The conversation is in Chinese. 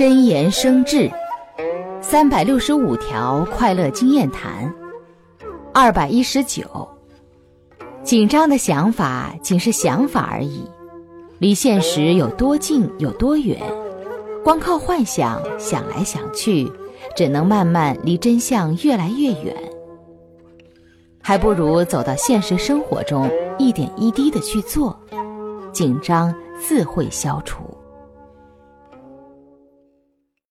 真言生智三百六十五条快乐经验谈二百一十九紧张的想法仅是想法而已离现实有多近有多远光靠幻想想来想去只能慢慢离真相越来越远。还不如走到现实生活中一点一滴的去做紧张自会消除